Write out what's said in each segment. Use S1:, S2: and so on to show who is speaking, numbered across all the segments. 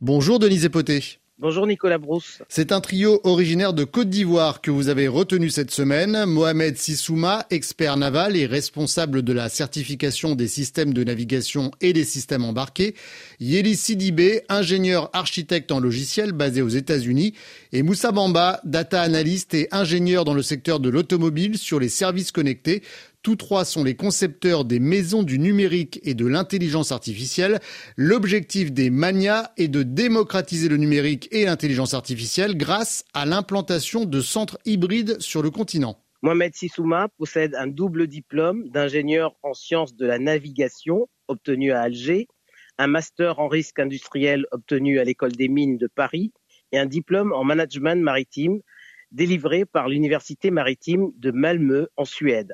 S1: Bonjour Denise Epoté.
S2: Bonjour Nicolas Brousse.
S1: C'est un trio originaire de Côte d'Ivoire que vous avez retenu cette semaine. Mohamed Sissouma, expert naval et responsable de la certification des systèmes de navigation et des systèmes embarqués. Yeli Sidibé, ingénieur architecte en logiciel basé aux États-Unis. Et Moussa Bamba, data analyst et ingénieur dans le secteur de l'automobile sur les services connectés. Tous trois sont les concepteurs des maisons du numérique et de l'intelligence artificielle. L'objectif des manias est de démocratiser le numérique et l'intelligence artificielle grâce à l'implantation de centres hybrides sur le continent.
S2: Mohamed Sissouma possède un double diplôme d'ingénieur en sciences de la navigation obtenu à Alger, un master en risque industriel obtenu à l'école des mines de Paris et un diplôme en management maritime délivré par l'université maritime de Malmö en Suède.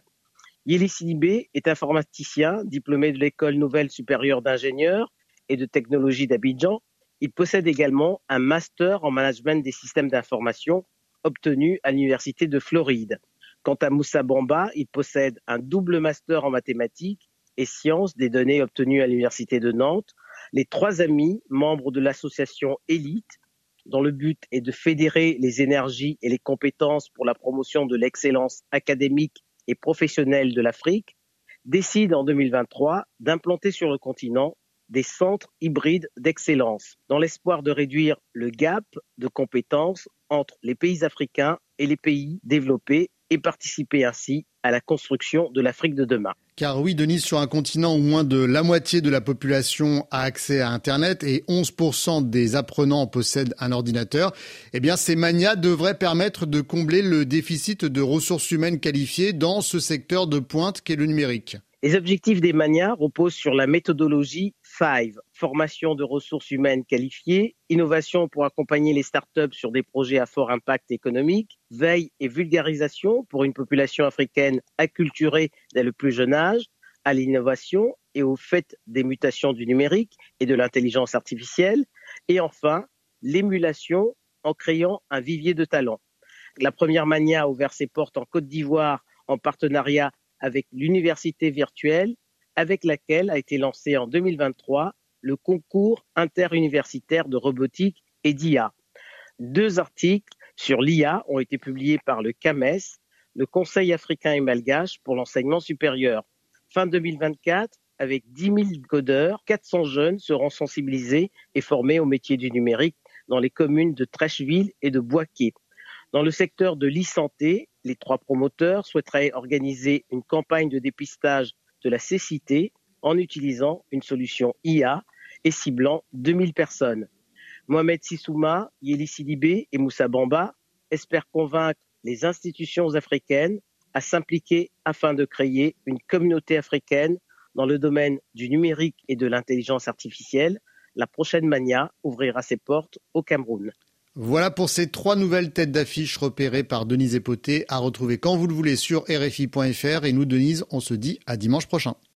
S2: Yeli Sidibé est informaticien, diplômé de l'école nouvelle supérieure d'ingénieurs et de technologie d'Abidjan. Il possède également un master en management des systèmes d'information obtenu à l'université de Floride. Quant à Moussa Bamba, il possède un double master en mathématiques et sciences des données obtenu à l'université de Nantes. Les trois amis, membres de l'association Elite, dont le but est de fédérer les énergies et les compétences pour la promotion de l'excellence académique et professionnels de l'Afrique décident en 2023 d'implanter sur le continent des centres hybrides d'excellence, dans l'espoir de réduire le gap de compétences entre les pays africains et les pays développés et participer ainsi à la construction de l'Afrique de demain.
S1: Car oui, Denise, sur un continent où moins de la moitié de la population a accès à Internet et 11% des apprenants possèdent un ordinateur, eh bien, ces manias devraient permettre de combler le déficit de ressources humaines qualifiées dans ce secteur de pointe qu'est le numérique.
S2: Les objectifs des manias reposent sur la méthodologie FIVE, formation de ressources humaines qualifiées, innovation pour accompagner les startups sur des projets à fort impact économique, veille et vulgarisation pour une population africaine acculturée dès le plus jeune âge, à l'innovation et au fait des mutations du numérique et de l'intelligence artificielle, et enfin l'émulation en créant un vivier de talents. La première mania a ouvert ses portes en Côte d'Ivoire en partenariat avec l'université virtuelle avec laquelle a été lancé en 2023 le concours interuniversitaire de robotique et d'IA. Deux articles sur l'IA ont été publiés par le CAMES, le Conseil africain et malgache pour l'enseignement supérieur. Fin 2024, avec 10 000 codeurs, 400 jeunes seront sensibilisés et formés au métier du numérique dans les communes de Trècheville et de Boisquet. Dans le secteur de l'e-santé, les trois promoteurs souhaiteraient organiser une campagne de dépistage de la cécité en utilisant une solution IA et ciblant 2000 personnes. Mohamed Sissouma, Yeli Sidibé et Moussa Bamba espèrent convaincre les institutions africaines à s'impliquer afin de créer une communauté africaine dans le domaine du numérique et de l'intelligence artificielle. La prochaine mania ouvrira ses portes au Cameroun.
S1: Voilà pour ces trois nouvelles têtes d'affiche repérées par Denise Epoté à retrouver quand vous le voulez sur RFI.fr. Et nous, Denise, on se dit à dimanche prochain.